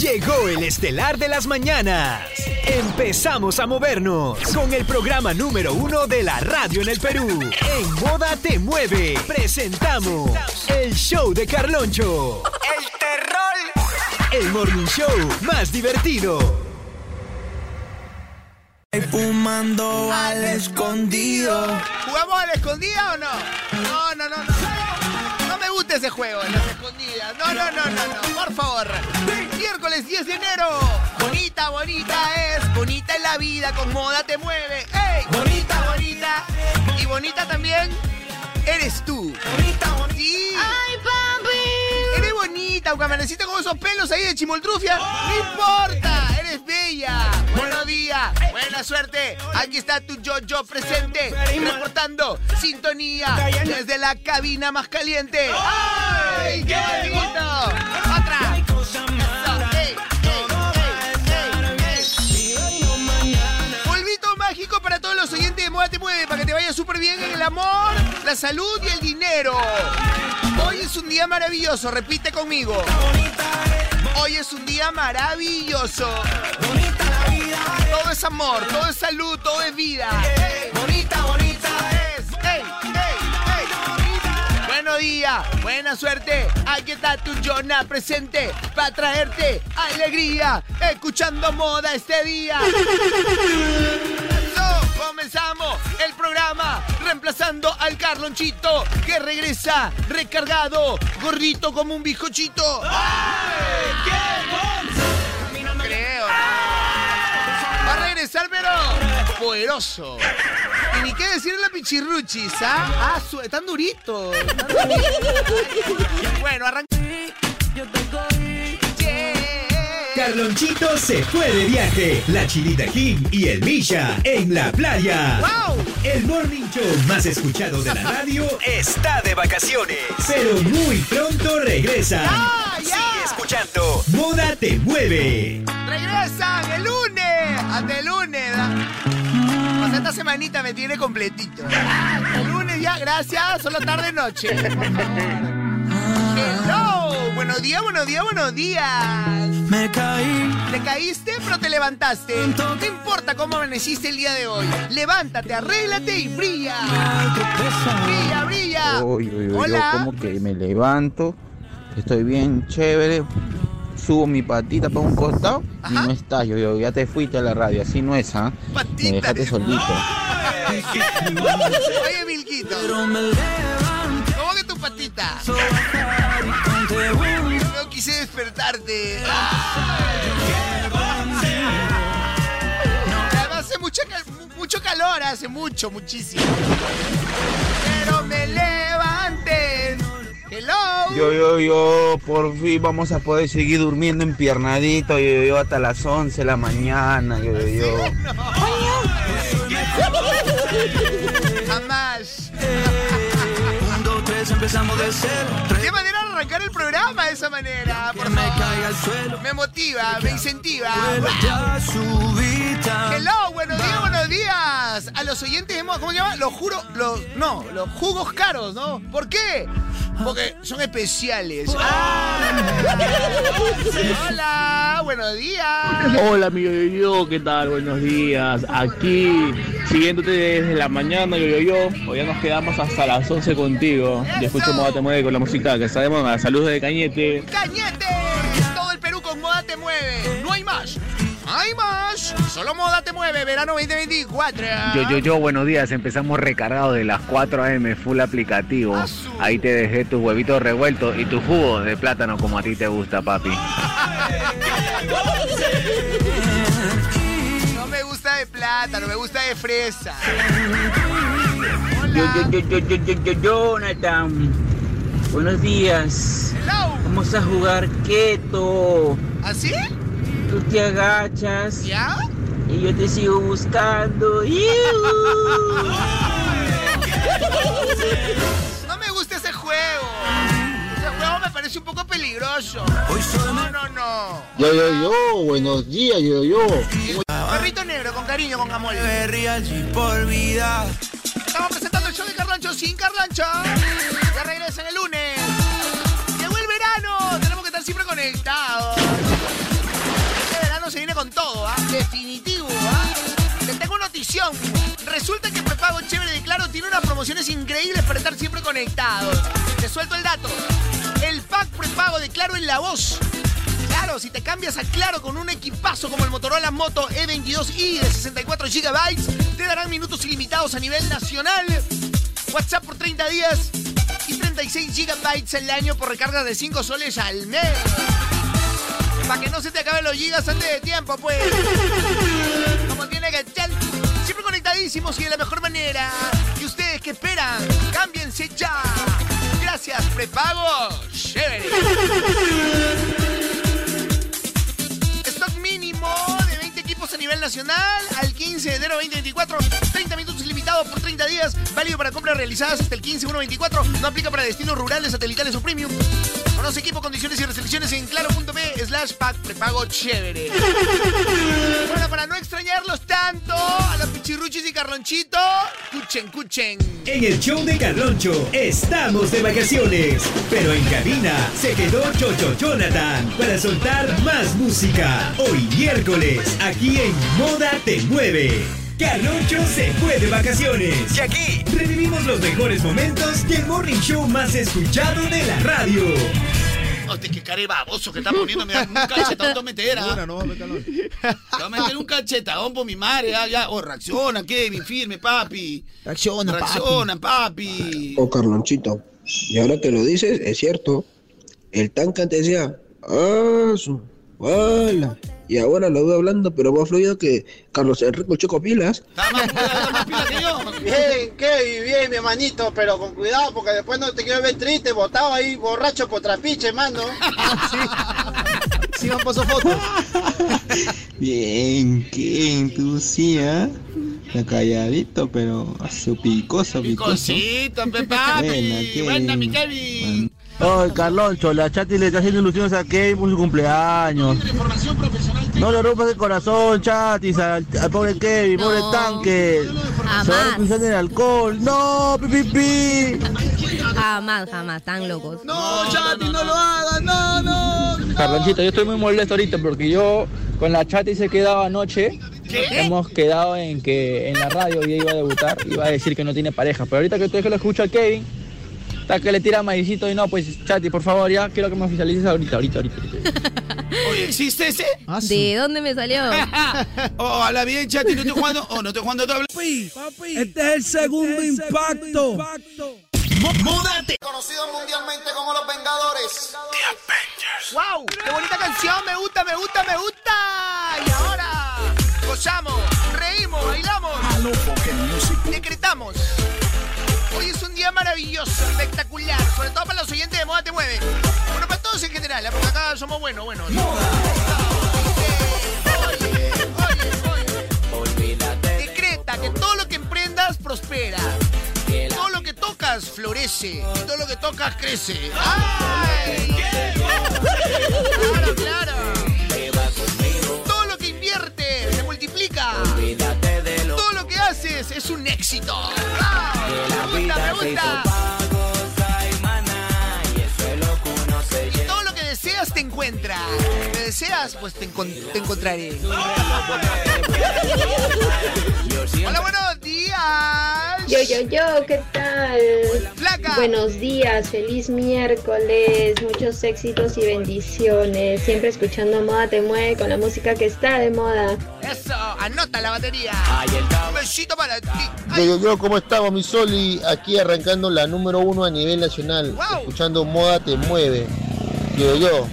Llegó el estelar de las mañanas. Empezamos a movernos con el programa número uno de la radio en el Perú. En Moda Te Mueve, presentamos el show de Carloncho. ¡El terror! El morning show más divertido. Fumando al escondido. ¿Jugamos al escondido o no? No, no, no, no. No me gusta ese juego, las escondidas. No, no, no, no, no. Por favor. Miércoles 10 de enero. Bonita, bonita es. Bonita es la vida. Con moda te mueve. ¡Ey! Bonita, bonita. Y bonita también eres tú. Bonita, bonita. Sí. Ay, papi. Bonita, aunque amaneciste con esos pelos ahí de chimoltrufia. No importa, eres bella. Buenos días, buena suerte. Aquí está tu yo-yo presente, reportando sintonía desde la cabina más caliente. ¡Ay, qué bonito! Otra. Los oyentes de Moda Te Mueve, para que te vaya súper bien en el amor, la salud y el dinero. Hoy es un día maravilloso, repite conmigo. Hoy es un día maravilloso. Todo es amor, todo es salud, todo es vida. Bonita, bonita es. Buenos días, buena suerte. Aquí está tu Jonah presente para traerte alegría, escuchando moda este día. Comenzamos el programa reemplazando al Carlonchito que regresa recargado, gordito como un bizcochito. ¡Ay, qué No creo. Va a regresar, pero poderoso. Y ni qué decir la pichirruchis, ¿ah? Ah, su- están duritos. están duritos. Bueno, arranca. Carlonchito se fue de viaje. La Chinita Kim y el Misha en la playa. ¡Wow! El morning show más escuchado de la radio Está de vacaciones. pero muy pronto regresa. ¡Ah, ya! Sigue escuchando. Moda te mueve. ¡Regresan el lunes! ¡Hasta el lunes! sea, esta semanita me tiene completito. El lunes ya, gracias. Solo tarde noche. Por favor. Hello. Buenos días, buenos días, buenos días. Me caí. Te caíste, pero te levantaste. No importa cómo amaneciste el día de hoy. Levántate, arréglate y brilla. Brilla, brilla. Uy, uy, uy, Hola. yo como que me levanto, estoy bien chévere, subo mi patita para un costado y Ajá. no estás, yo, yo ya te fuiste a la radio, así no es, ¿ah? Me Patita. dejaste solito. Oye, Milquito. Pero me levanto. ¿Cómo que tu patita? Quise despertarte. Además hace mucha cal- mu- mucho calor, hace mucho, muchísimo. Pero me levanté. Hello. Yo, yo, yo, por fin vamos a poder seguir durmiendo empiernadito, yo, yo, yo, hasta las 11 de la mañana, yo, yo, yo. Jamás. Un, dos, tres, empezamos de cero. ¿Qué manera de arrancar el programa de esa manera? Por me favor. caiga al suelo. Me motiva, me incentiva. Hello, buenos días, buenos días. A los oyentes hemos, ¿cómo se llama? Los juro, los, no, los jugos caros, ¿no? ¿Por qué? Porque son especiales. Ah. Hola, buenos días. Hola amigo yo, yo, ¿qué tal? Buenos días. Aquí siguiéndote desde la mañana yo, yo, yo. Hoy ya nos quedamos hasta las 11 contigo. Y escucho Moda Te Mueve con la música que sabemos a salud de Cañete. Cañete. Todo el Perú con moda te mueve. No hay más. No hay más. Solo moda te mueve. Verano 2024. Yo, yo, yo, buenos días. Empezamos recargados de las 4 a.m. full aplicativo. Azul. Ahí te dejé tus huevitos revueltos y tu jugo de plátano como a ti te gusta, papi. No me gusta de plátano, me gusta de fresa. Yo, Hola. yo, yo, yo, yo, yo, yo, Jonathan. Buenos días. Hello. Vamos a jugar keto. ¿Así? Tú te agachas ¿Ya? y yo te sigo buscando. No me gusta ese juego. Parece un poco peligroso. No, no, no. Yo, yo, yo, buenos días, yo, yo. Perrito negro, con cariño, con amor. Estamos presentando el show de Carlancho sin Carlancho. Ya regresan el lunes. Llegó el verano. Tenemos que estar siempre conectados. con todo, ¿ah? Definitivo, ¿ah? Te tengo notición. Resulta que prepago chévere de Claro tiene unas promociones increíbles para estar siempre conectados. Te suelto el dato. El pack prepago de Claro en la voz. Claro, si te cambias a Claro con un equipazo como el Motorola Moto E22i de 64 GB, te darán minutos ilimitados a nivel nacional. WhatsApp por 30 días y 36 GB al año por recarga de 5 soles al mes. Para que no se te acaben los gigas antes de tiempo, pues. Como tiene que ser. Siempre conectadísimos y de la mejor manera. ¿Y ustedes qué esperan? Cámbiense ya. Gracias, prepago. Chévere. Stock mínimo de 20 equipos a nivel nacional al 15 de enero 2024. 30 minutos ilimitados por 30 días. Válido para compras realizadas hasta el 15 1 24. No aplica para destinos rurales, satelitales o premium. Equipo, condiciones y restricciones en claro.p slash pack prepago chévere. Bueno, para no extrañarlos tanto, a los pichirruchis y carlonchito, cuchen, cuchen. En el show de Carloncho estamos de vacaciones, pero en cabina se quedó Chocho Jonathan para soltar más música. Hoy miércoles, aquí en Moda Te Mueve. Carloncho se fue de vacaciones. Y aquí Revivimos los mejores momentos del morning show más escuchado de la radio. Hostia, qué cara de baboso que está poniendo. Me da un cachetón, te meter, ¿ah? Una, no, Calón. Te voy a meter un cachetadón por mi madre, ya, ya. Oh, reacciona, Kevin, firme, papi. Reacciona, papi. Reacciona, papi. Oh, Carlonchito, y ahora que lo dices, es cierto. El tanque antes decía, ah, su. Y ahora lo veo hablando, pero más fluido que Carlos Enrique Choco Pilas. Está más, está más pila que yo. Bien, Kevin, bien, mi hermanito, pero con cuidado porque después no te quiero ver triste, botado ahí, borracho por trapiche, mano. Sí, me pasó fotos. Bien, ¿quién? Tú sí, ¿ah? Está calladito, pero a su picoso, Mi picoso. cosito, pe, Buena. Kevin. Buena, mi Kevin. Ay, Carloncho, la chati le está haciendo ilusiones a Kevin por su cumpleaños. No le rompas el corazón, chatis, al, al pobre Kevin, pobre No. tanque. Se va a expulsar el alcohol. No, pi, pi, pi. jamás, jamás, tan locos. No, Chati, no lo hagas, no, no. Carlonchito, yo estoy muy molesto ahorita porque yo con la chati se quedaba anoche. Hemos quedado en que en la radio ella iba a debutar, iba a decir que no tiene pareja. Pero ahorita que estoy que lo escucho a Kevin, está que le tira maicito y no, pues chati, por favor, ya quiero que me oficialices ahorita, ahorita, ahorita. ahorita. Oye, ¿existe ese? Ah, ¿De dónde me salió? Oh, habla bien, chati, no estoy jugando. Oh, no estoy jugando doble. Este es el segundo impacto. Moda Te Conocidos mundialmente como los Vengadores. ¡Wow! ¡Qué bonita canción! ¡Me gusta, me gusta, me gusta! Y ahora gozamos, reímos, bailamos, decretamos. Hoy es un día maravilloso, espectacular, sobre todo para los oyentes de Moda Te Mueve. Bueno, para todos en general, porque acá somos buenos, buenos. Oye, oye, oye. Decreta que todo lo que emprendas prospera. Todo lo que tocas florece. Y todo lo que tocas crece. ¡Ay! Claro, claro. Todo lo que inviertes se multiplica. Todo lo que haces es un éxito. ¡Wow! Y todo lo que deseas te encuentra. Te deseas, pues te, te encontraré. Hola, buenos días. Yo, yo, yo, ¿qué tal? Flaca. Buenos días, feliz miércoles, muchos éxitos y bendiciones. Siempre escuchando Moda Te Mueve con la música que está de moda. Eso, anota la batería. Un besito para ti. Yo, Ay, yo, yo, ¿cómo estamos, mi Soli? Aquí arrancando la número uno a nivel nacional. Wow. Escuchando Moda Te Mueve. Yo, yo,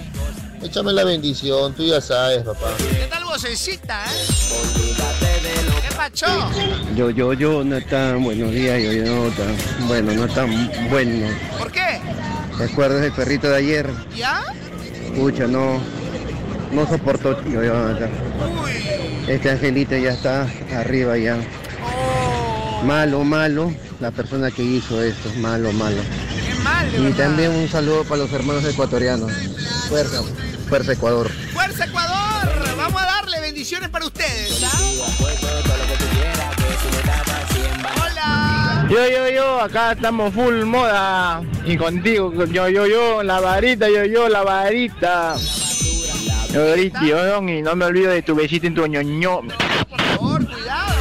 échame la bendición, tú ya sabes, papá. ¿Qué tal vocecita, eh? Yo, yo, yo, no tan buenos días, yo, yo, no tan bueno, no tan bueno. ¿Por qué? ¿Recuerdas el perrito de ayer? ¿Ya? Escucha, no, no soportó, yo, yo, no, Uy. Este angelito ya está arriba ya. Oh, Malo, malo, la persona que hizo esto, malo, malo. qué mal, de Y verdad. también un saludo para los hermanos ecuatorianos. Fuerza, fuerza Ecuador. ¡Fuerza Ecuador! Vamos a darle bendiciones para ustedes, ¿ah? Yo, yo, yo, acá estamos full moda. Y contigo, yo, yo, yo, la varita, yo, yo, la varita. y no me olvido de tu besito en tu ñoño. Por favor, cuidado.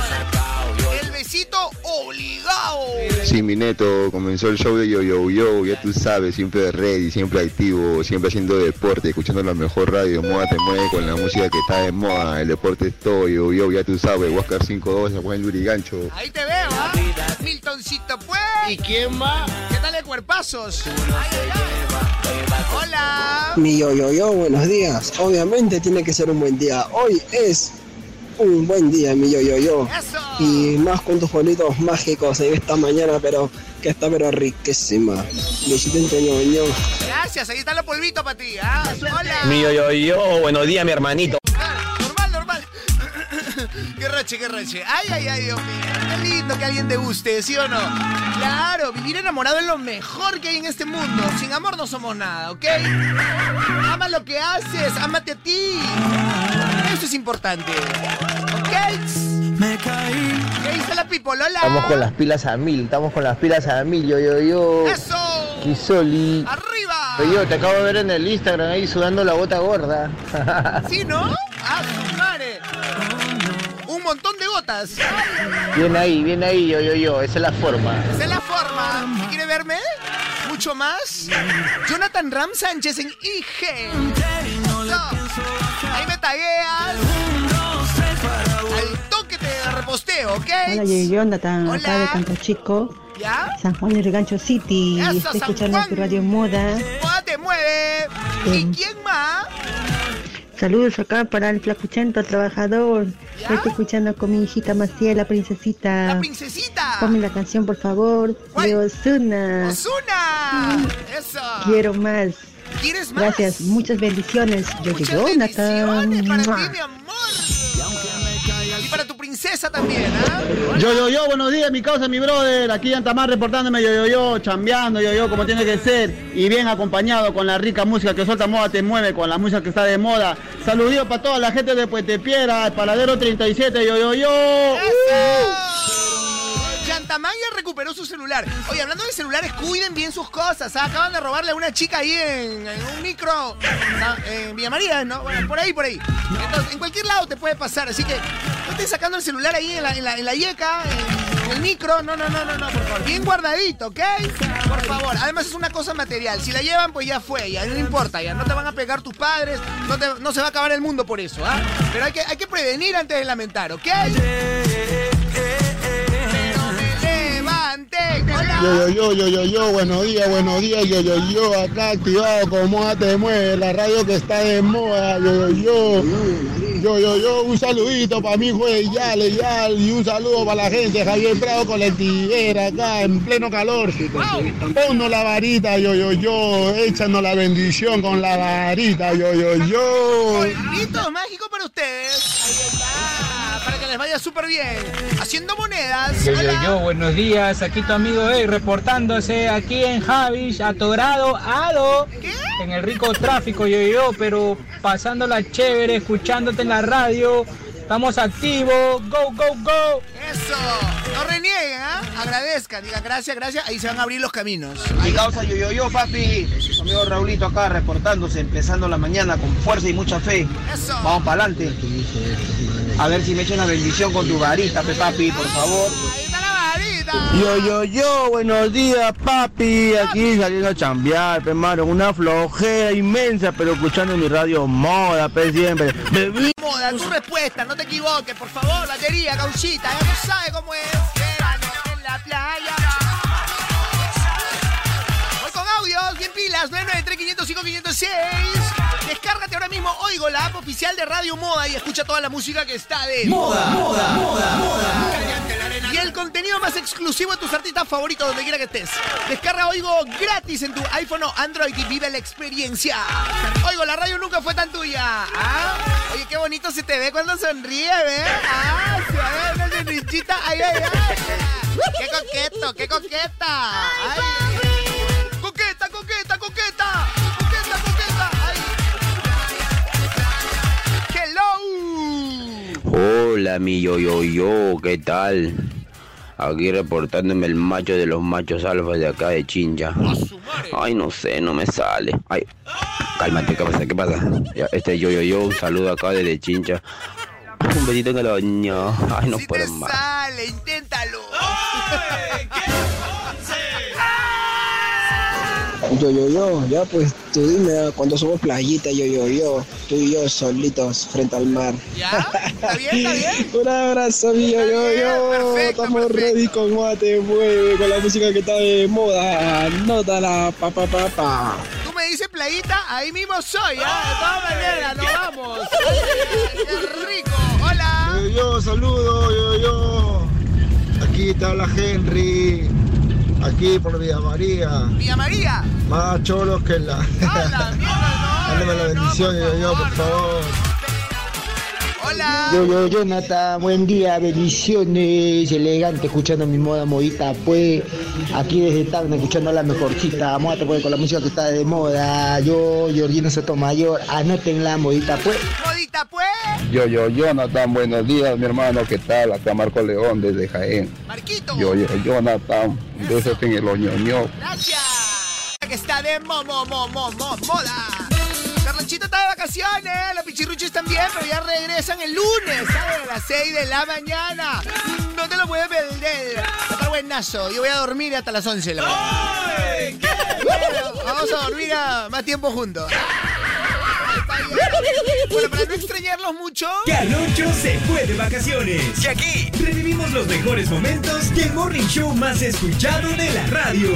El besito obligado. Sí, mi neto, comenzó el show de Yo Yo Yo, ya tú sabes, siempre ready, siempre activo, siempre haciendo deporte, escuchando la mejor radio, moda te mueve con la música que está de moda, el deporte es todo, Yo Yo, ya tú sabes, Huáscar 5-2, Juan Lurigancho. Ahí te veo, ¿ah? Miltoncito, pues. ¿Y quién va? ¿Qué tal de cuerpazos? Ay, ay, ay. Hola. Mi yo yo yo, buenos días. Obviamente tiene que ser un buen día. Hoy es un buen día, mi yo yo yo. Y más con tus bolitos mágicos en esta mañana, pero que está pero riquísima. Besito ñoño. Gracias, ahí está los polvitos para ti, ¿ah? Hola. Mi yo, yo, yo, buenos días, mi hermanito. Qué roche. Ay, ay, ay, Dios mío. Qué lindo que alguien te guste, ¿sí o no? Claro, vivir enamorado es lo mejor que hay en este mundo. Sin amor no somos nada, ¿ok? Ama lo que haces, ámate a ti. Eso es importante. ¿Ok? Me caí. ¿Qué dice la pipolola? Estamos con las pilas a mil, estamos con las pilas a mil, yo, yo, yo. ¡Eso! Kisoli. ¡Arriba! Oye, yo te acabo de ver en el Instagram ahí sudando la bota gorda. ¿Sí, no? ¡Ah, su madre! Un montón de gotas. bien ahí, bien ahí, yo, yo, yo. Esa es la forma. Esa es la forma. ¿Quiere verme? ¿Mucho más? Jonathan Ram Sánchez en IG. No. Ahí me tagueas. Al toque te reposteo, ¿ok? Hola, yo, yo, Nathan, Hola. acá de Canto Chico, ¿Ya? San Juan del Gancho City. Eso, Estoy San escuchando Juan. tu radio moda. Moda te mueve. ¿Y quién más? Saludos acá para el flacuchento trabajador. Estoy escuchando con mi hijita Maciel, la princesita. La princesita. Ponme la canción, por favor, de Ozuna. ¡Osuna! Eso. Quiero más. ¿Quieres más? Gracias, muchas bendiciones. Yo. Para ti, mi amor. Princesa también, ¿ah? Yo, yo, yo, buenos días, mi causa, mi brother. Aquí en Tamar reportándome, yo, yo, yo, chambeando, yo, yo, como tiene que ser. Y bien acompañado con la rica música que suelta moda te mueve, con la música que está de moda. Saluditos para toda la gente de Puente Piedra, el paradero 37, yo, yo, yo. Chantamán ya recuperó su celular. Oye, hablando de celulares, cuiden bien sus cosas. ¿ah? Acaban de robarle a una chica ahí en, un micro ah, en Villa María, ¿no? Bueno, por ahí, por ahí. Entonces, en cualquier lado te puede pasar. Así que no estés sacando el celular ahí en la, en la, en yeca, en, el micro. No, no, no, no, no, por favor. Bien guardadito, ¿ok? Por favor. Además es una cosa material. Si la llevan, pues ya fue. Ya no importa. Ya no te van a pegar tus padres. No se va a acabar el mundo por eso, ¿ah? Pero hay que, hay que prevenir antes de lamentar, ¿ok? Yo, yo, yo, yo, yo, yo, buenos días, buenos días, yo, yo, yo, acá activado con Moda Te Mueve, la radio que está de moda, yo, yo, yo, yo, yo, yo, un saludito para mi hijo de Yale, Yal, y un saludo para la gente, Javier Prado con la tiguera acá en pleno calor, ponnos la varita, yo, yo, yo, échanos la bendición con la varita, yo, yo, yo. Mágicos para ustedes. Que les vaya súper bien. Haciendo monedas. Yo, yo, buenos días, aquí tu amigo Ey, reportándose aquí en Javis, atorado, ado, en el rico tráfico, yo, yo, pero pasándola chévere, escuchándote en la radio, estamos activos, go, go, go. Eso. No renieguen, ¿ah? Agradezcan. Digan gracias, gracias. Ahí se van a abrir los caminos. Mi causa yo, yo, yo, papi. Su amigo Raulito acá reportándose, empezando la mañana con fuerza y mucha fe. Eso. Vamos para adelante. A ver si me echan la bendición con tu varita, pe, papi, por favor. Yo, yo, yo, buenos días, papi. Aquí saliendo a chambear, pe, mano. Una flojera inmensa, pero escuchando mi radio moda, pe, siempre. Bebí. Moda, tu respuesta, no te equivoques, por favor. Batería, gauchita, ya tú sabes cómo es. Verano en la playa. Voy con audios, bien pilas, 993-505-506. Descárgate ahora mismo Oigo, la app oficial de Radio Moda y escucha toda la música que está de Moda, moda, moda, moda. Y el contenido más exclusivo de tus artistas favoritos, donde quiera que estés. Descarga Oigo gratis en tu iPhone o Android y vive la experiencia. Oigo, la radio nunca fue tan tuya. ¿Ah? Oye, qué bonito se te ve cuando sonríe, ¿ves? Ah, se va a ver una sonrisita. Ay, ay, ay. Qué coqueto, qué coqueta. Ay. Coqueta, Hola, mi yo, yo, yo, ¿qué tal? Aquí reportándome el macho de los machos alfas de acá de Chincha. Ay, no sé, no me sale. Ay, Cálmate, ¿qué pasa? ¿Qué pasa? Este yo, yo, yo, un saludo acá desde Chincha. Un besito en el baño. Ay, no puedo más. Sale, inténtalo. Yo, yo, yo, ya pues tú dime ah, cuando somos playita, yo, yo, yo, tú y yo solitos frente al mar. ¿Ya? ¿Está bien? ¿Está bien? Un abrazo, mi yo, yo, yo. Estamos ready con Mate Mueve, con la música que está de moda. Anótala, pa, pa, pa, pa. Tú me dices playita, ahí mismo soy, ¿ah? De todas maneras, nos vamos. ¡Qué rico! ¡Hola! Yo, yo, saludo, yo, yo. Aquí te habla Henry. Aquí por Villa María. Villa María. Más cholos que la. Mándame la bendición, yo, yo, por favor. Hola. Yo, yo, Jonathan, buen día, bendiciones, elegante, escuchando mi moda modita, pues, aquí desde Tacna, escuchando la mejorcita, moda, pues, con la música que está de moda, yo, Georgino Sotomayor, anoten la modita, pues. Pues. Yo, yo, Jonathan, buenos días, mi hermano, ¿qué tal? Acá Marco León desde Jaén. Marquito. Yo, yo, Jonathan, besos en el oñoño. Gracias. Que está de mo, mo, mo, mo, mo, moda. Carlonchito está de vacaciones, los pichirruchos también, pero ya regresan el lunes, ¿sabes? A las 6 de la mañana. No te lo puedes perder. Está buenazo. Yo voy a dormir hasta las 11 de la mañana. Bueno, Vamos a dormir a más tiempo juntos. Bueno, para no extrañarlos mucho. Caloncho se fue de vacaciones. Y aquí revivimos los mejores momentos del morning show más escuchado de la radio.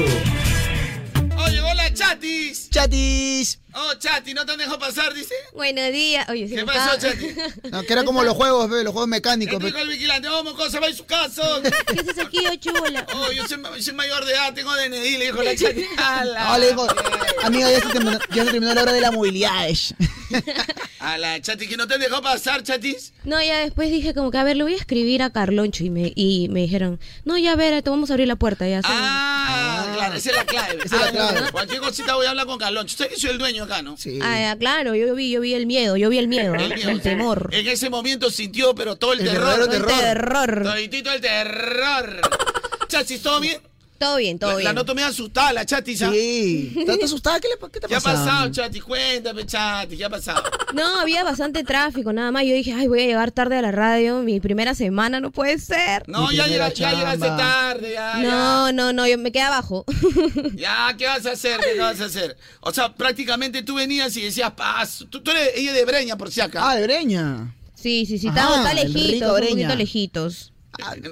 Oh, chatis. Chatis. Oh, chati, ¿no te han dejado pasar, dice? Buenos días. Oye, ¿Qué pasó, estaba- chati? No, que era como los juegos, ve, los juegos mecánicos. Me dijo el vigilante, vamos, cosa, va a su casa. ¿Qué haces aquí, ocho bola? Oh, yo soy, soy mayor de edad, tengo DNI, le dijo la chati. No, le digo, amiga, ya se, terminó, ya se terminó la hora de la movilidad. A la chati, que no te han dejado pasar, chatis. No, ya después dije como que, a ver, le voy a escribir a Carloncho y me, y me dijeron, no, ya a ver, te vamos a abrir la puerta, ya. Ah, claro, esa es la clave. Esa es la Ah, clave. Cualquier cosita voy a hablar con Carloncho. Usted que soy el dueño acá, ¿no? Sí. Ah, claro, yo vi, yo vi el miedo, yo vi el miedo, El temor. En ese momento sintió, pero todo el, El terror. verdadero El terror. terror. Toditito el terror. Chatis, ¿todo bien? Todo bien, todo la, bien. la noto medio asustada, la chatis. ¿ah? Sí. ¿Estás asustada? ¿Qué, le, qué te ¿Qué ha pasa? pasado, chatis? Cuéntame, chatis, ¿qué ha pasado? No, había bastante tráfico, nada más. Yo dije, ay, voy a llegar tarde a la radio, mi primera semana, no puede ser. No, ya, llega- ya llegaste tarde, ya. No, no, no, yo me quedé abajo. Ya, Ya, ¿qué vas a hacer? ¿Qué vas a hacer? O sea, prácticamente tú venías y decías, paz. Tú, tú eres ella de Breña, por si acá. Ah, de Breña. Sí, sí, sí, estamos tan un poquito lejitos.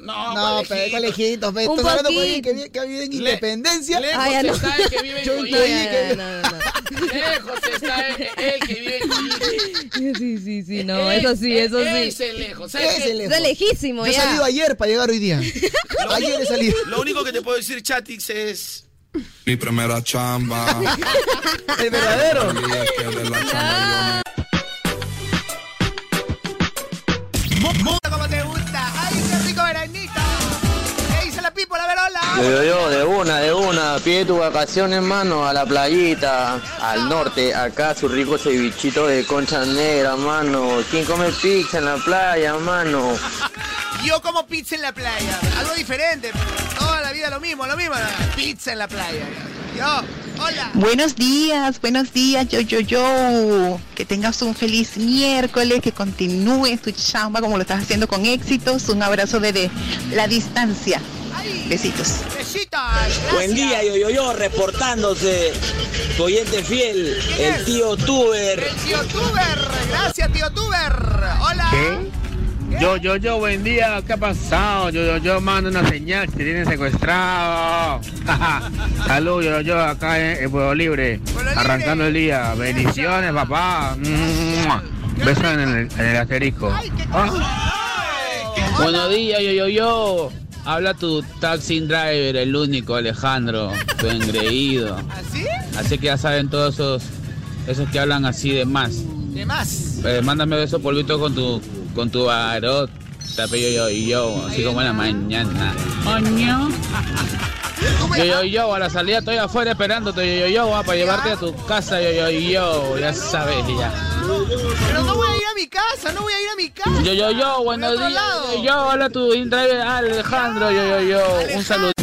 No, No, pues, pero colejitos. Un Estás hablando con alguien que, vi- que vive en Independencia. Lejos Ah, ya no. está el que vive en Yo Coyique. creí que- No, no, no. Lejos está el, el que vive en Coyique. Sí, sí, sí, no, eso sí, eso sí. Ese lejos. ¿sabes Ese lejos. Está lejísimo Yo he ya. salido ayer para llegar hoy día. ayer he salido. Lo único que te puedo decir, Chatix, es... Mi primera chamba. El verdadero. Y Yo, yo, yo, de una, de una, pide tu vacaciones, mano, a la playita, al norte, acá su rico cevichito de concha negra, mano. ¿Quién come pizza en la playa, mano? Yo como pizza en la playa. Algo diferente. pero Toda la vida lo mismo, lo mismo. Pizza en la playa. Yo, hola. Buenos días, buenos días, yo, yo, yo. Que tengas un feliz miércoles, que continúes tu chamba como lo estás haciendo con éxitos. Un abrazo desde la distancia. Besitos. Besitos. Buen día, yo, yo, yo, reportándose. Tu oyente fiel, el tío Tuber. El tío Tuber. Gracias, tío Tuber. Hola. Yo, yo, yo, buen día, ¿qué ha pasado? Yo, yo, yo, mando una señal que te tienen secuestrado. Salud, yo, yo, yo, acá en, en Pueblo Libre, arrancando el día. Bendiciones, papá. Besos en el, en el asterisco. Buenos días, yo, yo, yo. Habla tu taxi driver, el único, Alejandro, tu engreído. ¿Así? Así que ya saben todos esos, esos que hablan así de más. De más. Eh, mándame esos polvitos con tu, con tu barot. Tape yo, yo, yo, así como en la mañana. Oño. Yo, yo, yo, a la salida estoy afuera esperándote, yo, yo, yo, ah, para llevarte a tu casa, yo, yo, yo, ya sabes, ya. Pero no voy a ir a mi casa, no voy a ir a mi casa. Yo, yo, yo, buenos días, yo, yo, hola tu Alejandro, yo, yo, yo, un saludo.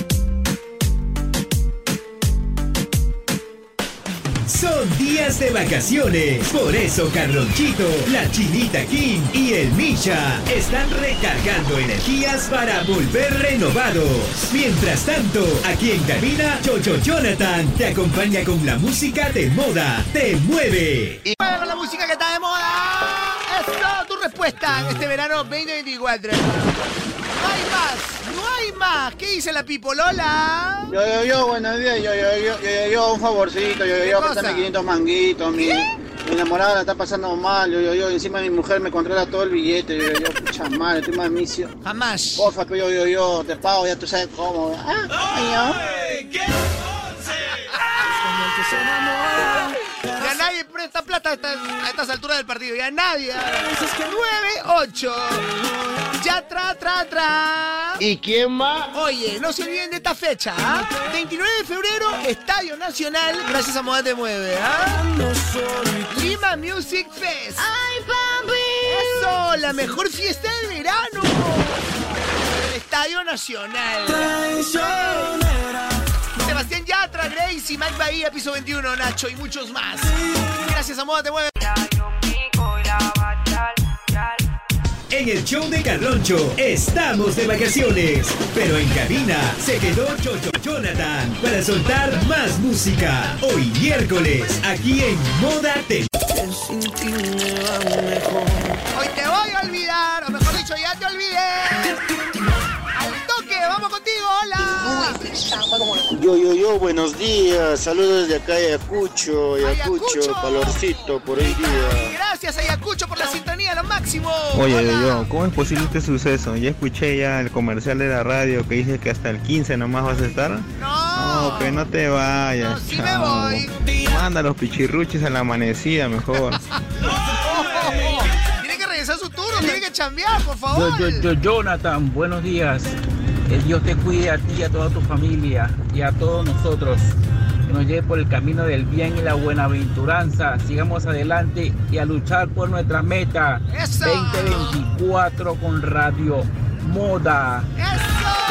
Son días de vacaciones. Por eso Carlonchito, la Chinita King y el Misha están recargando energías para volver renovados. Mientras tanto, aquí en cabina, Chocho Jonathan te acompaña con la música de moda. Te mueve. Y con la música que está de moda. Es tu respuesta en este verano 2024. No hay más, no hay más. ¿Qué dice la Pipolola? Yo, yo, yo, buenos días, yo, yo, yo, yo, yo, yo, un favorcito, yo, yo, ¿Qué yo, préstame 500 manguitos, mi, mi enamorada la está pasando mal, yo, yo, yo, encima mi mujer me controla todo el billete, yo, yo, yo, pucha madre, estoy más misio. Jamás. Porfa, que yo, yo, yo, te pago, ya tú sabes cómo. Ah, Ya nadie presta plata a estas, a estas alturas del partido. Ya nadie. 9-8. Ya tra, tra, tra. ¿Y quién más? Oye, no se olviden de esta fecha. ¿ah? 29 de febrero, Estadio Nacional. Gracias a Moda Te Mueve. ¿ah? Lima Music Fest. ¡Ay, papi! Eso, la mejor fiesta del verano. El Estadio Nacional. Sebastián Yatra, Gracie, Mike Bahía, Piso 21, Nacho y muchos más. Gracias a Moda Te Mueve. En el show de Carloncho estamos de vacaciones, pero en cabina se quedó Chocho Jonathan para soltar más música. Hoy miércoles, aquí en Moda Te Hoy te voy a olvidar, o mejor dicho, ya te olvidé. Yo, yo, yo, buenos días, saludos de acá de Ayacucho, Ayacucho, calorcito por hoy día. Gracias, Ayacucho, por la sintonía, lo máximo. Oye, Hola. yo, ¿cómo es posible este suceso? Ya escuché ya el comercial de la radio que dice que hasta el 15 nomás vas a estar. No. No, que no te vayas, sí me voy. Manda los pichirruchis a la amanecida mejor. Tiene que regresar su turno, tiene que chambear, por favor. Yo, yo, yo, Jonathan, buenos días. Que Dios te cuide a ti y a toda tu familia y a todos nosotros. Que nos lleve por el camino del bien y la buenaventuranza. Sigamos adelante y a luchar por nuestra meta. 2024 con Radio Moda. Te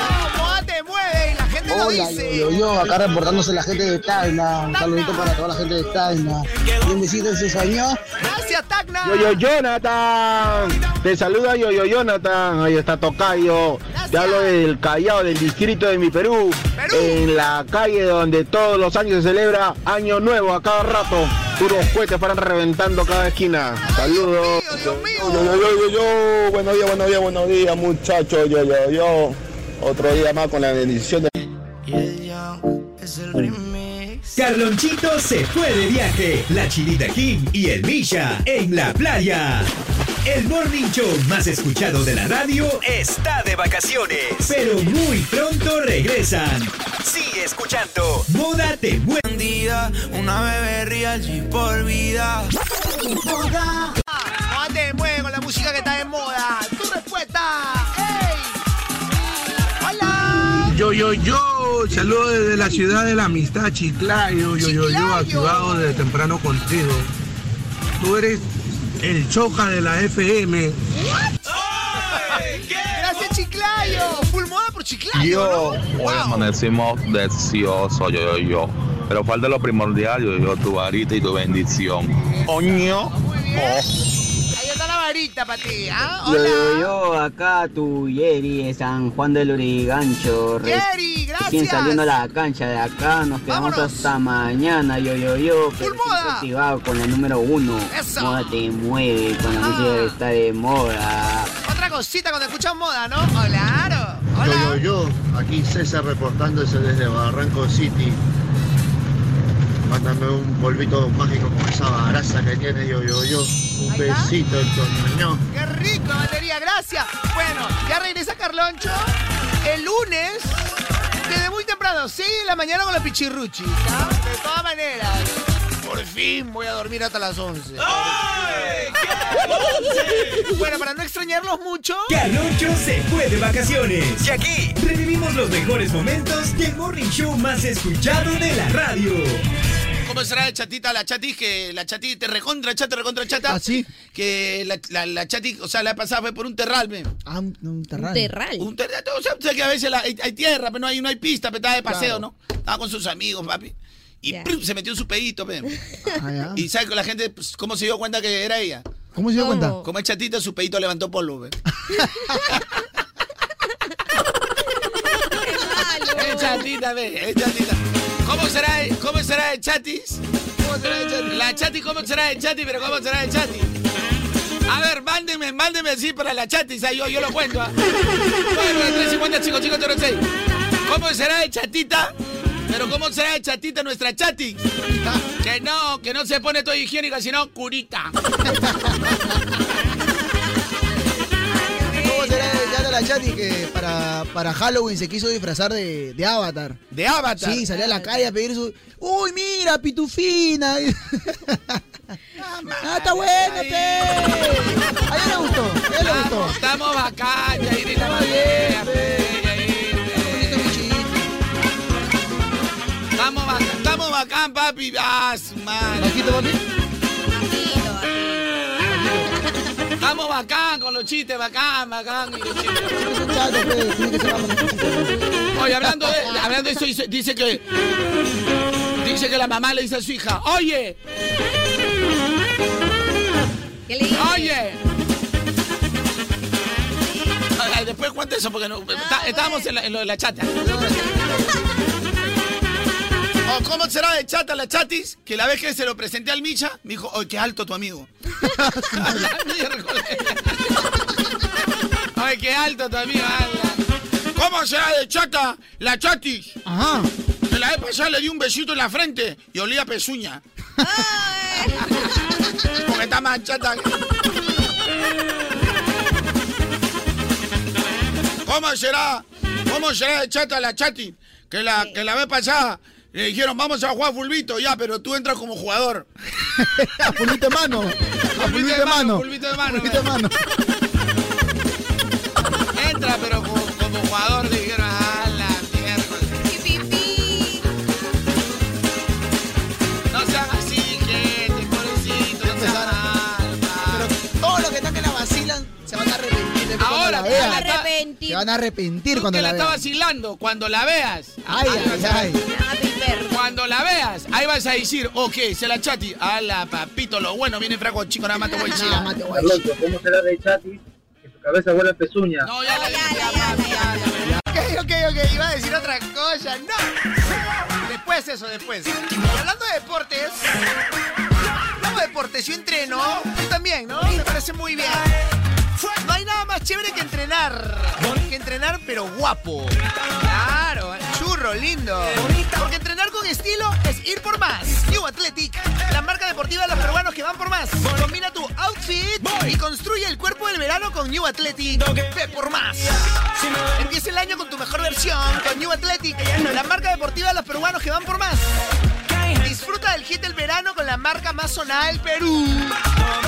Lo Hola, dice. yo, yo, yo, acá reportándose la gente de Tacna. Un saludito para toda la gente de Tacna. Un besito en. Gracias, Tacna. Yo, yo, Jonathan. Te saluda yo, yo, Jonathan. Ahí está Tocayo. Te hablo del Callao, del distrito de mi Perú. En la calle donde todos los años se celebra Año Nuevo a cada rato. Puros cohetes para reventando cada esquina. Saludos. Yo, yo, yo, yo, yo. Buenos días, buenos días, buenos días, muchachos. Yo, yo, yo. Otro día más con la bendición de. Carlonchito se fue de viaje. La Chinita King y el Misha en la playa. El morning show más escuchado de la radio está de vacaciones. Pero muy pronto regresan. Sigue escuchando. Moda te mueve. Una bebé real y por vida. Moda Te Mueve con la música que está de moda. Tu respuesta. ¡Ey! Hola. Yo, yo, yo, saludo desde la ciudad de la amistad, Chiclayo, yo, yo, yo, activado desde temprano contigo. Tú eres el choca de la FM. Gracias, Chiclayo. Full moda por Chiclayo. Yo, ¿no? hoy amanecimos deseosos, yo, yo, yo. Pero falta lo primordial, yo, yo, tu varita y tu bendición. Oño. Ahí varita para ti, ¿ah? Yo, Hola. yo, yo, acá tu Yeri de San Juan del Urigancho. Yeri, gracias. Recién saliendo a la cancha de acá, nos quedamos hasta mañana, yo, yo, yo. Pero activado con la número uno. Eso. Moda te mueve, con la música que está de moda. Otra cosita cuando escuchas moda, ¿no? Claro. Yo, yo, yo, aquí César reportándose desde Barranco City. Mándame un polvito mágico con esa baraza que tiene yo, yo, yo. Un besito, Antonio. ¡Qué rico, batería! ¡Gracias! Bueno, ya regresa Carloncho el lunes desde muy temprano, 6 de la mañana con la pichirruchi. De todas maneras. Por fin voy a dormir hasta las 11. bueno, para no extrañarlos mucho. Carloncho se fue de vacaciones. Y aquí revivimos los mejores momentos del morning show más escuchado de la radio. ¿Cómo será de chatita la chati? Que la chati te recontra chata, recontra chata. ¿Ah, sí? Que la, la, la chati, o sea, la pasada fue por un terral, me. Ah, un, un terral. Terral. Un terral. O sea, o sea, que a veces la- hay, hay tierra, pero no hay, no hay pista, pero estaba de paseo, Claro. ¿no? Estaba con sus amigos, papi. Y se metió su pedito, pe. Ah, ya. Y ¿sabes que la gente pues, cómo se dio cuenta que era ella? ¿Cómo se dio cuenta? Como es chatita, su pedito levantó polvo, pe. Es chatita, ve, es chatita. ¿Cómo será, cómo será el chatis? ¿Cómo será el chatis? La chati, ¿cómo será el chati? Pero ¿cómo será el chati? A ver, mándeme, mándeme así para la chatis, ahí yo, yo lo cuento. ¿ah? 350 chicos, chicos, 06. ¿Cómo será el chatita? Pero ¿cómo será el chatita nuestra chati? Que no, que no se pone todo higiénica, sino curita. la Chati que para, para Halloween se quiso disfrazar de, de Avatar? ¿De Avatar? Sí, salió a la calle a pedir su. ¡Uy, mira, pitufina! ¡Ah, está buena, pe! A ella le gustó, a ella le gustó. Estamos bacán, Yairi, la Yairi. Estamos bacán, estamos bacán, papi. Ah, su madre. ¿Bajito, papi? Estamos bacán con los chistes, bacán, bacán. Oye, hablando de, hablando de eso, dice, dice que. Dice que la mamá le dice a su hija, oye. Oye. Ay, después cuenta eso porque no, está- estábamos en, la- en lo de la chata. ¿Cómo será de chata la chatis? Que la vez que se lo presenté al Micha, me dijo, oye, qué alto tu amigo. A la miércoles. Oye, qué alto tu amigo. ¿Cómo será de chata la chatis? Ajá. Que la vez pasada le di un besito en la frente y olía a pezuña. Porque está más chata. ¿Cómo será? ¿Cómo será de chata la chati? Que la, que la vez pasada le dijeron, vamos a jugar fulbito, ya, pero tú entras como jugador. A pulvito de mano. A pulvito de mano. De mano. Pulvito de mano. Entra, pero como, como jugador le dijeron, a la miércoles. No sean así, gente, pobrecito, no sean mal, Pero todos los que están que la vacilan se van a arrepentir. Ahora, se van a arrepentir. Se van a arrepentir Tú cuando que la la está vean. vacilando, cuando la veas. Ay, ahí ay, vas Cuando la veas, ahí vas a decir, ok, se la chati. A la papito, lo bueno, viene fraco chico, nada más te voy a decir. ¿cómo será de chatis? Que su cabeza huele a pezuña. No, ya la ya, ya. Ok, ok, ok, iba a decir otra cosa, no. Después eso, después. Y hablando de deportes, hablando de deportes, yo entreno, tú también, ¿no? Me parece muy bien. No hay nada más chévere que entrenar. Que entrenar, pero guapo. Claro, lindo. Porque entrenar con estilo es ir por más. New Athletic, la marca deportiva de los peruanos que van por más. Combina tu outfit y construye el cuerpo del verano con New Athletic. Ve por más. Empieza el año con tu mejor versión con New Athletic, la marca deportiva de los peruanos que van por más. Disfruta del hit del verano con la marca más sonada del Perú.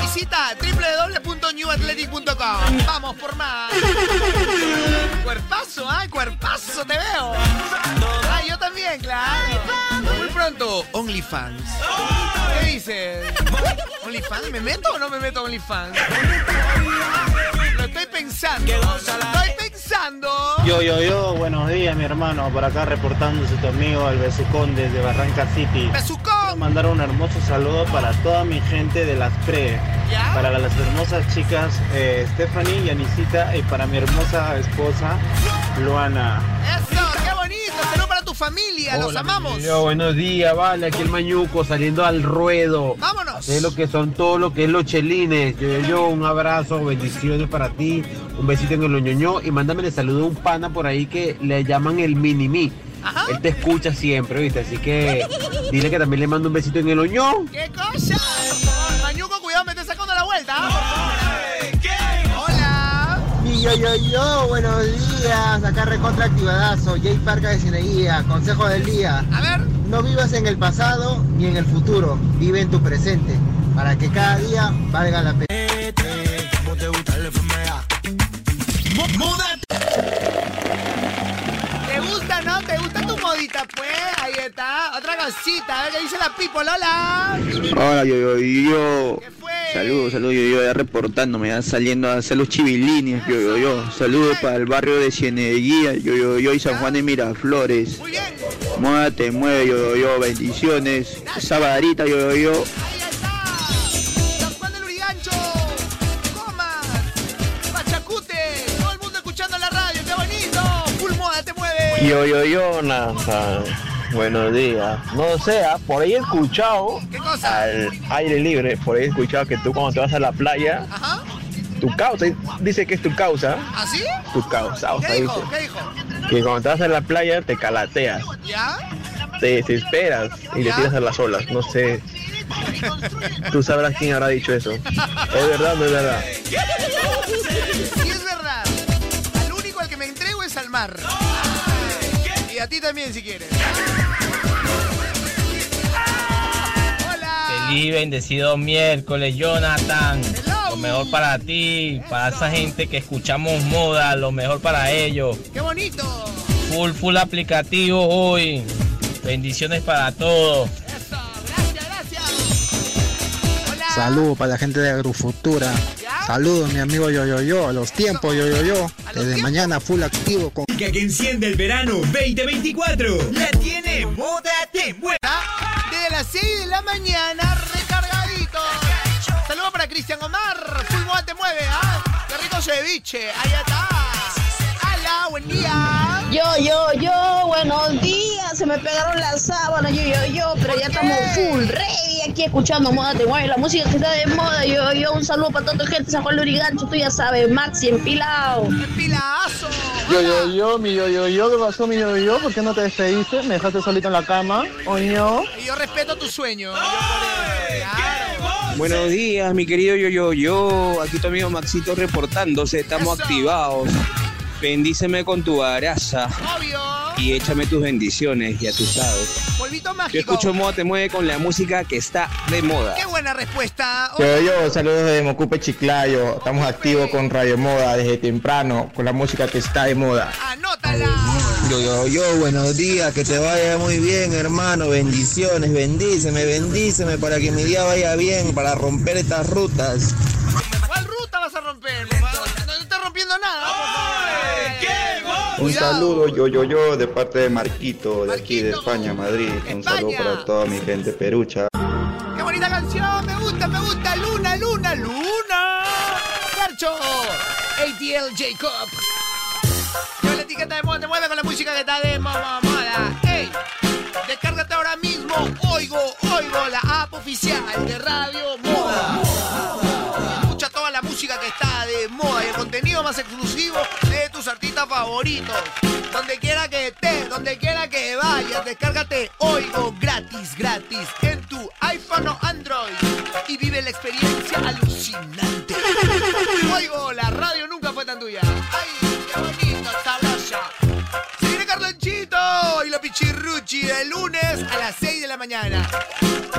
Visita www.newathletic.com. Vamos por más. Cuerpazo, ¿ah? Cuerpazo, te veo. Ah, yo también, claro. Muy pronto, OnlyFans. ¿Qué dices? ¿OnlyFans? ¿Me meto o no me meto a OnlyFans? Lo estoy pensando. Estoy pensando. Yo, yo, yo, buenos días, mi hermano. Por acá reportándose tu amigo el Besucón desde Barranca City. ¡Besucón! Quiero mandar un hermoso saludo para toda mi gente de las pre. ¿Ya? Para las hermosas chicas eh, Stephanie y Anisita y para mi hermosa esposa Luana. Eso. Familia. Los amamos. Buenos días, vale, aquí el Mañuco saliendo al ruedo. Vámonos. Sé lo que son todo lo que es los chelines. Yo, yo, un abrazo, bendiciones para ti, un besito en el oñoño y mándame el saludo a un pana por ahí que le llaman el mini mi. Él te escucha siempre, ¿viste? Así que dile que también le mando un besito en el oñón. ¿Qué cosa? Mañuco, cuidado, me estás sacando la vuelta. ¿ah? Yo, yo, yo, buenos días. Acá recontra activadazo. Jay Parca de Cineguía. Consejo del día. A ver. No vivas en el pasado ni en el futuro. Vive en tu presente. Para que cada día valga la pena. ¿Te gusta, no? ¿Te gusta tu modita? Pues ahí está. Otra cosita. A ver qué dice la people. Hola. Hola, yo, yo, yo. Saludos, saludos, yo, yo, ya reportándome, ya saliendo a hacer los chivilines, yo, yo, yo. Saludos para el barrio de Cieneguía, yo, yo, yo, y San Juan de Miraflores. Moda te mueve, yo, yo, yo, bendiciones. Yo, yo, yo. Yo, yo, yo, Nasa. Buenos días. No sé, ah, por ahí he escuchado al aire libre, por ahí he escuchado que tú cuando te vas a la playa, Ajá. tu causa, dice que es tu causa, ¿Así? tu causa, o sea, ¿Qué dice dijo? ¿Qué dijo? que cuando te vas a la playa te calateas, ¿Ya? te desesperas y le tiras a las olas, no sé. Tú sabrás quién habrá dicho eso. ¿Es verdad no es verdad? Sí, es verdad. Al único al que me entrego es al mar. Y a ti también, si quieres. Feliz y bendecido miércoles, Jonathan. Lo mejor para ti, para esa gente que escuchamos moda, lo mejor para ellos. ¡Qué bonito! Full, full aplicativo hoy. Bendiciones para todos. Saludos para la gente de Agrofutura. Saludos, mi amigo Yo Yo Yo. A los tiempos, Yo Yo Yo. Desde mañana full activo con. Que que enciende el verano 2024. La tiene Moda Te Mueve. Desde las 6 de la mañana, recargadito. Saludos para Cristian Omar. Full moda te mueve, ¿ah? Qué rico ceviche. Ahí está. Hola, buen día. Yo, yo, yo, buenos días. Me pegaron las sábanas, yo, yo, yo, pero ya estamos full ready aquí escuchando Moda Te Mueve, la música que está de moda. Yo, yo, un saludo para toda tu gente, San Juan Lurigancho, tú ya sabes, Maxi, empilado. Empilazo. Yo, yo, yo, mi yo, yo, yo, ¿qué pasó, mi yo, yo? ¿Por qué no te despediste? ¿Me dejaste solito en la cama? Oño. Y yo respeto tu sueño. Buenos días, mi querido yo, yo, yo. Aquí tu amigo Maxito reportándose. Estamos activados. Bendíceme con tu araza. Y échame tus bendiciones, ya tú sabes. Polvito Yo mágico. escucho Moda Te Mueve con la música que está de moda. Qué buena respuesta. Yo, yo, saludos desde Mocupe Chiclayo. Estamos activos con Radio Moda desde temprano, con la música que está de moda. Yo, yo, yo, buenos días, que te vaya muy bien, hermano. Bendiciones, bendíceme, bendíceme para que mi día vaya bien, para romper estas rutas. Un saludo, yo, yo, yo, de parte de Marquito, de aquí de España, Madrid. Un saludo para toda mi gente perucha. ¡Qué bonita canción! Me gusta, me gusta. Luna, luna, luna. Garcho. ATL Jacob. Yo la etiqueta de moda te mueve con la música que está de moda. moda. ¡Ey! Descárgate ahora mismo. Oigo, oigo la app oficial de Radio Moda. Escucha toda la música que está de moda y el contenido más exclusivo Donde quiera que estés, donde quiera que vayas, descárgate Oigo gratis, gratis en tu iPhone o Android y vive la experiencia alucinante. Oigo, la radio nunca fue tan tuya. ¡Ay, qué bonito, sabroso! Se viene Carlonchito y los pichirruchi de lunes a las 6 de la mañana.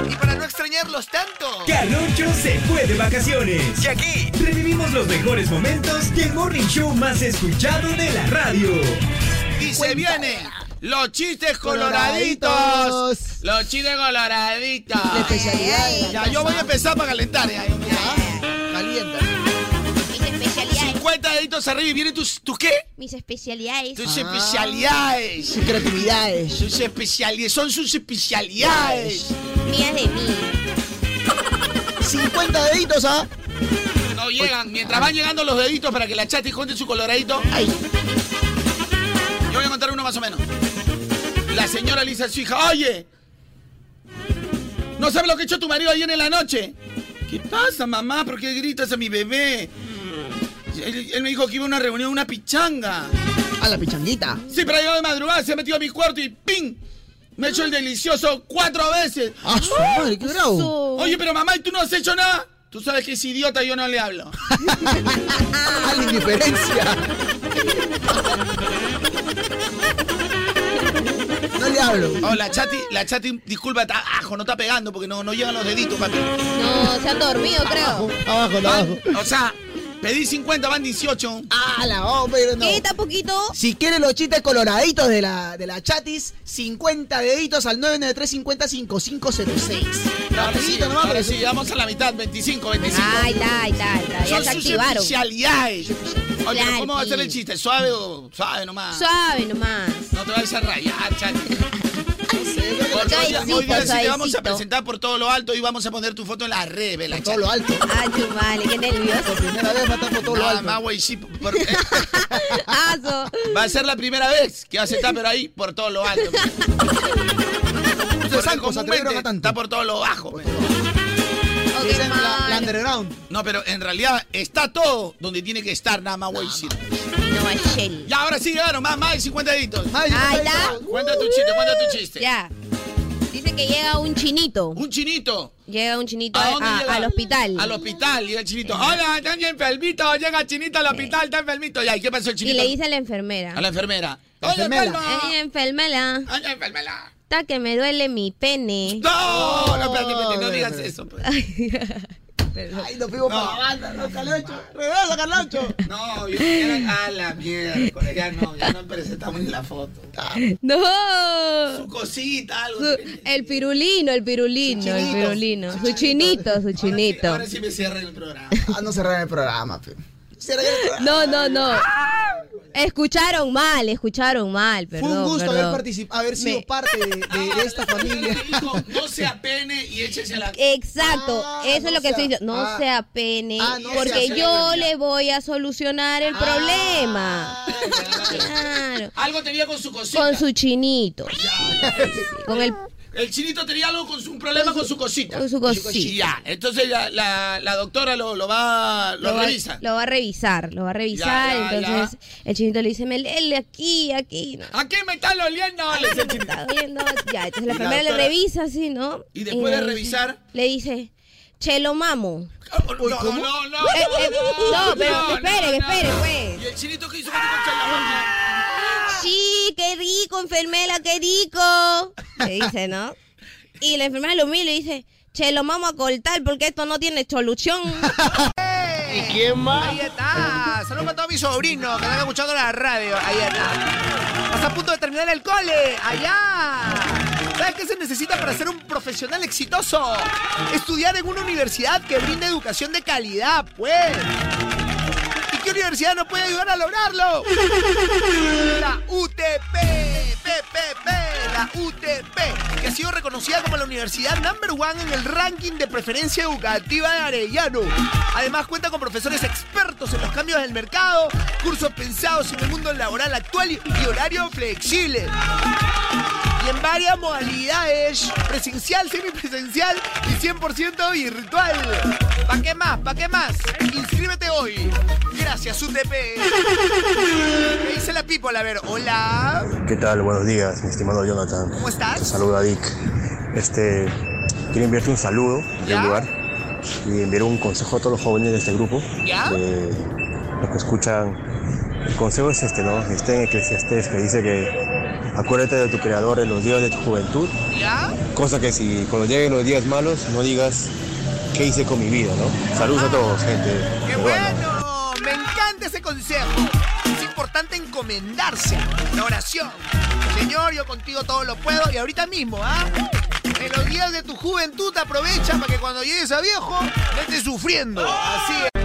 Y para no extrañarlos tanto... Carloncho se fue de vacaciones. Y aquí revivimos los mejores momentos del morning show más escuchado de la radio. Y se vienen los chistes coloraditos. Los chistes coloraditos. La especialidad. Ya, yo voy a empezar para calentar. Ya, Calienta. Mis especialidades. 50 deditos arriba y vienen tus, ¿tus qué? Mis especialidades. Tus especialidades. Sus creatividades. Sus especialidades. Son sus especialidades. Mías de mí. 50 deditos, ¿ah? No llegan. Mientras van llegando los deditos para que la chati cuente su coloradito. Ay. Yo voy a contar uno más o menos. La señora le dice a su hija, oye, ¿no sabes lo que ha hecho tu marido ayer en la noche? ¿Qué pasa, mamá? ¿Por qué gritas a mi bebé? Él, él me dijo que iba a una reunión, una pichanga. A la pichanguita. Sí, pero ha llegado de madrugada, se ha metido a mi cuarto y ¡ping! Me ha hecho el delicioso cuatro veces. ¡Ah, su madre, qué bravo! Oye, pero mamá, ¿y tú no has hecho nada? Tú sabes que es idiota, yo no le hablo. ¡Ah, la indiferencia! No le hablo. Oh, la chati, la chati, disculpa, está ajo, no está pegando porque no, no llegan los deditos, papi. No, se han dormido, creo. Abajo, abajo. O sea, pedí 50, van 18. ¡Ah, la oh, pero no! ¿Qué? ¿Está poquito? Si quieren los chistes coloraditos de la, de la chatis, 50 deditos al 993-50-5506. Rapidito nomás, Ahora pero sí, vamos a la mitad, 25, 25. Ahí está, ahí está, ahí está. Ya Son se activaron. especialidades. Oye, pero ¿cómo va a ser el chiste? ¿Suave o suave nomás? Suave nomás. No te vayas a rayar, chati. Porque hoy, Suavecito, hoy día sí te vamos a presentar por todo lo alto y vamos a poner tu foto en la red, Por todo lo alto. Ay, chumale, qué nervioso. Por primera vez va a estar por todo lo Nada alto. más, güey, sí, por- Va a ser la primera vez que vas a estar pero ahí por todo lo alto. Está por todo lo bajo. pues. Dicen la, la underground. No, pero en realidad está todo donde tiene que estar, nada más, güey. Sí. Ya, ahora sí llegaron, más, más de 50 deditos. Ahí está. Cuenta tu chiste, cuenta tu chiste. Ya. Dice que llega un chinito. ¿Un chinito? Llega un chinito ¿A a- a- llega? al hospital. Al hospital, llega el chinito. Hola, están enfermito. Llega el chinito al hospital, está enfermito. Ya, ¿y qué pasó el Y chinito? le dice a la enfermera. A la enfermera. Oye, enferma. enfermera. Oye, enfermera. Está que me duele mi pene. No, no, espérate, espérate, no digas eso. pues. Ay, nos fuimos para la banda, no, Carloncho. Regresa, Carloncho. No, yo era a la mierda. Ya no, ya no presentamos ni la foto. No. Su cosita, algo. Su- el pirulino, el pirulino, el pirulino. Su chinito, su chinito. Ahora sí me cierran el programa. Ah, no cerrar el programa, pe. No, no, no. Escucharon mal, escucharon mal, perdón. Fue un gusto perdón. haber, participado, haber sido Me- parte de, esta familia. No se apene y échese a la. Exacto, Ah, eso no es lo que sea- estoy diciendo. No ah. se apene, Ah, no porque sea- yo le voy a solucionar el problema. Claro. Algo tenía con su cosita. Con su chinito. Con el El chinito tenía algo con su, un problema con su, cosita. con su cosita. Ya, entonces la, la, la doctora lo, lo va, lo, va, revisa. lo va a revisar, lo va a revisar. Ya, ya, entonces el chinito le dice, me aquí, aquí. ¿no? ¿Aquí me está doliendo? Le dice el chinito. Está doliendo. Ya, entonces la enfermera le revisa así, ¿no? Y después de dice- revisar- Le dice, chelo mamo. No, no, no, no. Eh, eh, no, pero No, espere, espere, pues. ¿Y el chinito qué hizo con tu chinito? Sí, qué rico, enfermera, qué rico. Le dice, ¿no? Y la enfermera lo mira y le dice, che, lo vamos a cortar porque esto no tiene solución. ¿Y quién más? Ahí está. Saludos para todos mis sobrinos que están escuchando la radio. Ahí está. Estás a punto de terminar el cole. Allá. ¿Sabes qué se necesita para ser un profesional exitoso? Estudiar en una universidad que brinde educación de calidad, pues. ¿Y qué universidad nos puede ayudar a lograrlo? La UTP, PPP, la UTP, que ha sido reconocida como la universidad number one en el ranking de preferencia educativa de Arellano. Además cuenta con profesores expertos en los cambios del mercado, cursos pensados en el mundo laboral actual y horario flexible. Y en varias modalidades, presencial, semipresencial y 100% virtual. ¿Para qué más? ¿Para qué más? Inscríbete hoy. Gracias, UTP. ¿Qué dice la people? A ver, hola. ¿Qué tal? Buenos días, mi estimado Jonathan. ¿Cómo estás? Te saluda Dick. Este, quiero enviarte un saludo en primer lugar y enviar un consejo a todos los jóvenes de este grupo. ¿Ya? De los que escuchan. El consejo es este, ¿no? Está en Eclesiastés que dice que acuérdate de tu creador en los días de tu juventud. ¿Ya? Cosa que si cuando lleguen los días malos no digas qué hice con mi vida, ¿no? Saludos a todos, gente. ¡Qué peruana. bueno! Me encanta ese consejo. Es importante encomendarse. La oración. Señor, yo contigo todo lo puedo y ahorita mismo, ¿ah? En los días de tu juventud aprovecha para que cuando llegues a viejo no estés sufriendo. Así es.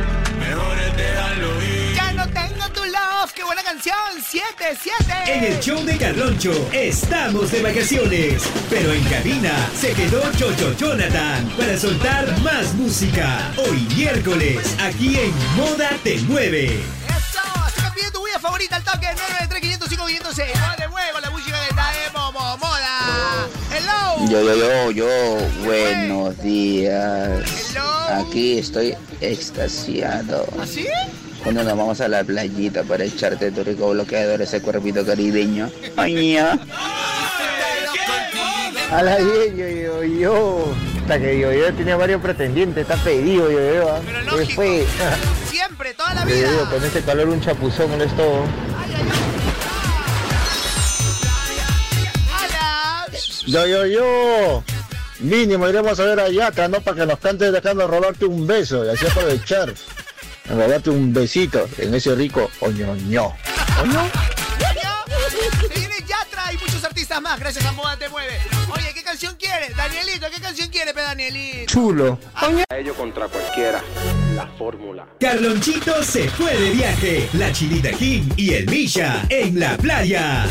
Canción! ¡Siete, siete! En el show de Carloncho estamos de vacaciones, pero en cabina se quedó Chocho Jonathan para soltar más música. Hoy miércoles, aquí en Moda Te Mueve. ¡Eso! Pide tu huella favorita al toque 935 No te muevo la música que está de Momo Moda. ¡Hello! Yo, yo, yo, yo, buenos días. Aquí estoy extasiado. ¿Así? Cuando nos vamos a la playita para echarte tu rico bloqueador, ese cuerpito caribeño. Ay, ya. A la 10, yo, yo, yo. Hasta que yo, yo tenía varios pretendientes, está pedido, yo, yo. ¿ah? ¿Qué fue? Siempre, toda la Yo, yo, vida. con este calor un chapuzón es todo. Yo, yo, yo. Mínimo iremos a ver a Yatra, ¿no? Para que nos cantes dejando robarte un beso y así aprovechar. Robarte un besito en ese rico oñoño. Se viene Yatra y muchos artistas más. Gracias a Moda Te Mueve. Oye, ¿qué canción quieres? Danielito, ¿qué canción quieres, pe Danielito? Chulo. A ello contra cualquiera. La fórmula. Carlonchito se fue de viaje. La Chinita Kim y el Misha en la playa.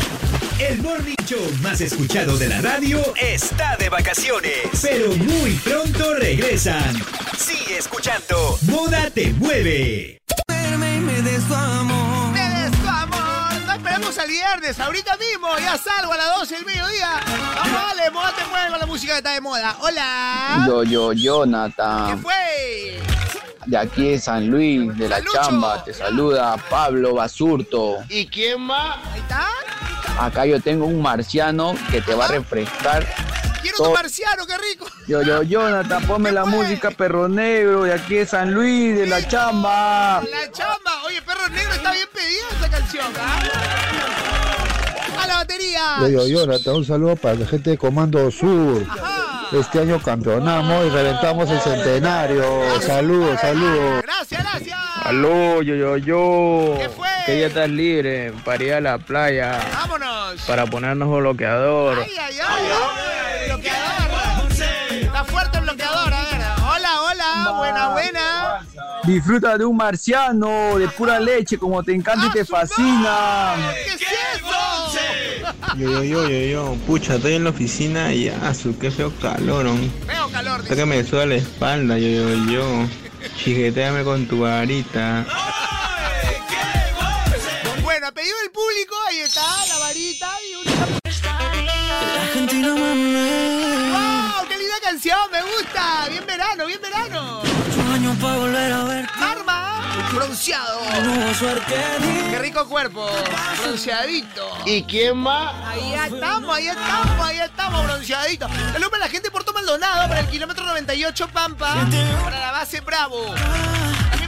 El morning show más escuchado de la radio está de vacaciones, pero muy pronto regresan. Sigue escuchando Moda te mueve. Me des tu amor. Me des tu amor. No esperemos al viernes. Ahorita mismo ya salgo a las 12 del mediodía. Vamos, dale, moda te mueve con la música que está de moda. Hola. Yo, yo, Jonathan. ¿Qué fue? De aquí de San Luis, de la chamba, te saluda Pablo Basurto. ¿Y quién más? Ahí está. Acá yo tengo un marciano que te va a refrescar. Quiero todo. tu marciano, qué rico. Yo, yo, Jonathan, ponme la música Perro Negro de aquí de San Luis, de la chamba. La chamba. Oye, perro negro está bien pedida esta canción, ¿ah? A la batería. Yo, yo, Jonathan, un saludo para la gente de Comando Sur. Este año campeonamos y reventamos el centenario. Saludos, saludos. Gracias, gracias. Aló, yo, yo, yo. ¿Qué fue? ¿Qué día estás libre para ir a la playa? Vámonos. Para ponernos bloqueador. Ay, ay, ay. Bloqueador. Está fuerte el bloqueador, a ver. Hola, hola. Buena, buena. Disfruta de un marciano de pura leche como te encanta y te fascina. ¿Qué es eso? Yo, yo, yo, yo, yo. Pucha, estoy en la oficina y ah, su qué feo calorón. Feo calor. Hasta que me suda la espalda, yo, yo, yo. Chiqueteame con tu varita. Pedido del público, ahí está, la varita y una... ¡Wow! ¡Qué linda canción! ¡Me gusta! ¡Bien verano, bien verano! Sueño para volver a ver. Arma, bronceado. ¡Qué rico cuerpo! Bronceadito. ¿Y quién más? Ahí estamos, ahí estamos, ahí estamos, bronceadito. Saludos para la gente de Puerto Maldonado, para el kilómetro 98 Pampa, para la base Bravo.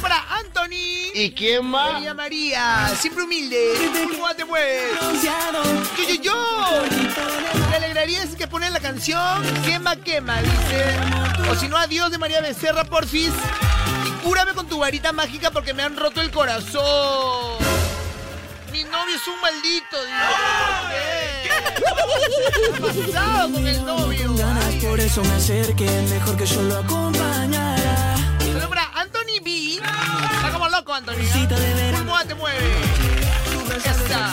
Para Anthony. ¿Y quién más? María María, siempre humilde. ¿Cómo te mueves? Yo, yo, yo. Me alegraría si que ponen la canción Quema, quema, dice. O si no, adiós de María Becerra, porfis. Y cúrame con tu varita mágica porque me han roto el corazón. Mi novio es un maldito, dice. ¿Qué ha pasado con el novio? Por eso me acerqué. Mejor que yo lo acompañara. Loco, Anthony. ¿Cómo te mueve? Ya está.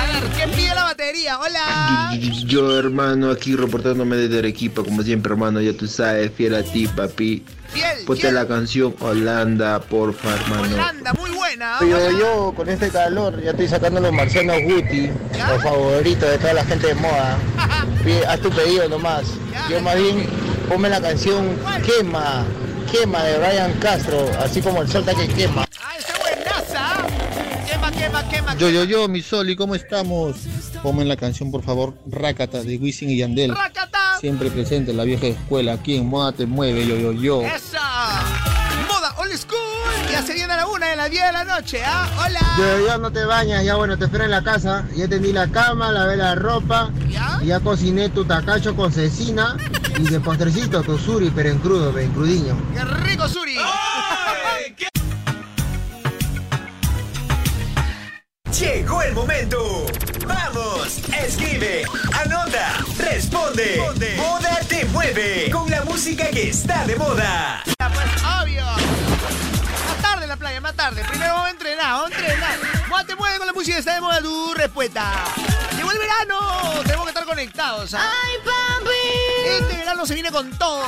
A ver, ¿quién pide la batería? Hola. Yo, hermano, aquí reportándome desde Arequipa, como siempre, hermano, ya tú sabes, fiel a ti, papi. Fiel, Ponte fiel. la canción Holanda, porfa, hermano. Holanda, muy buena. Yo, yo, con este calor, ya estoy sacando los marcianos Guti, los favoritos de toda la gente de moda. Haz tu pedido nomás. Yo más bien, ponme la canción Quema, Quema de Brian Castro, así como el sol que quema. Ah, esa buenaza. Quema, quema, quema. Yo, yo, yo, mi Sol, ¿y cómo estamos? Ponme la canción, por favor, Rakata de Wisin y Yandel. Rakata. Siempre presente en la vieja escuela, aquí en Moda Te Mueve, yo, yo, yo. Esa. Moda old school. Ya se viene a la una de las 10 de la noche, ¿ah? Hola. Yo, ya no te bañas, ya bueno, te espero en la casa. Ya tendí la cama, lavé la ropa. Ya cociné tu tacacho con cecina. Y de postrecito tu suri, pero en crudo, en crudiño. ¡Qué rico, Suri! Llegó el momento. Vamos, escribe, anota, responde. Moda te mueve con la música que está de moda. Pues obvio. Tarde en la playa, más tarde. Primero vamos a entrenar, vamos a entrenar. Moda te mueve con la música está de moda tu respuesta. Llegó el verano. Tenemos que estar conectados. ¿ah? ¡Ay, papi! Este verano se viene con todo.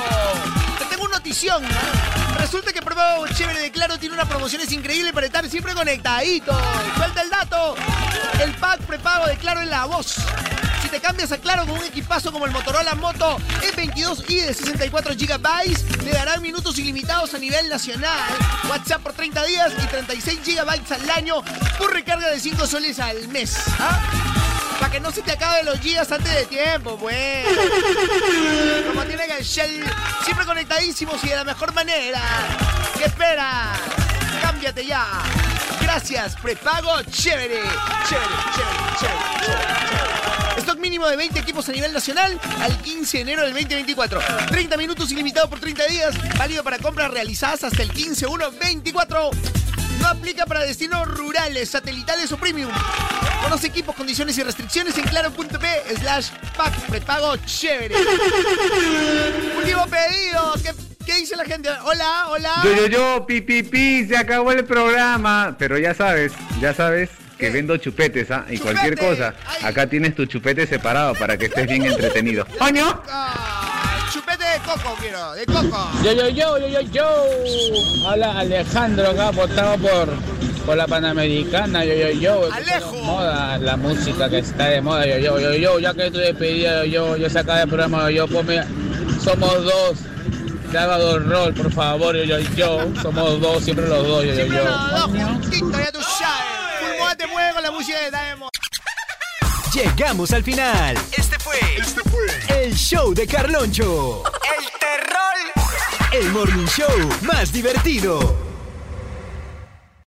Te tengo una notición. Resulta que Prepago Chévere de Claro tiene unas promociones increíbles para estar siempre conectaditos. Suelta el dato. El pack prepago de Claro en la voz. Te cambias a Claro con un equipazo como el Motorola Moto E22i de 64 GB, le darán minutos ilimitados a nivel nacional. WhatsApp por 30 días y 36 GB al año por recarga de 5 soles al mes. ¿Ah? Para que no se te acaben los gigas antes de tiempo, pues. Como tienen el Shell, siempre conectadísimos y de la mejor manera. ¿Qué esperas? Cámbiate ya. Gracias, prepago chévere, chévere, chévere, chévere. Mínimo de 20 equipos a nivel nacional al 15 de enero del 2024. 30 minutos ilimitado por 30 días. Válido para compras realizadas hasta el 15-1-24. No aplica para destinos rurales, satelitales o premium. Conoce equipos, condiciones y restricciones en claro.p slash pack prepago chévere. Último pedido. ¿Qué, qué dice la gente? Hola, hola. Yo, yo, yo, pi, pi, pi, se acabó el programa. Pero ya sabes, ya sabes, que vendo chupetes, ¿ah? Y cualquier cosa, acá tienes tu chupete separado para que estés bien entretenido. ¡Coño! Ah, chupete de coco quiero, de coco. Yo, yo, yo, yo, yo, yo. Hola, Alejandro acá, votado por, por la Panamericana. Yo, yo, yo. Alejo. Moda, la música que está de moda. Yo, yo, yo, yo. Ya que tu despedida, yo, yo saca el programa. Yo, ponme. Somos dos. Sábado rol, por favor. Yo, yo, yo. Somos dos, siempre los dos. Yo, yo, Siempre yo. los dos juntitos, ya tú te mueve con la. Llegamos al final. Este fue, el show de Carloncho. El terror. El morning show más divertido.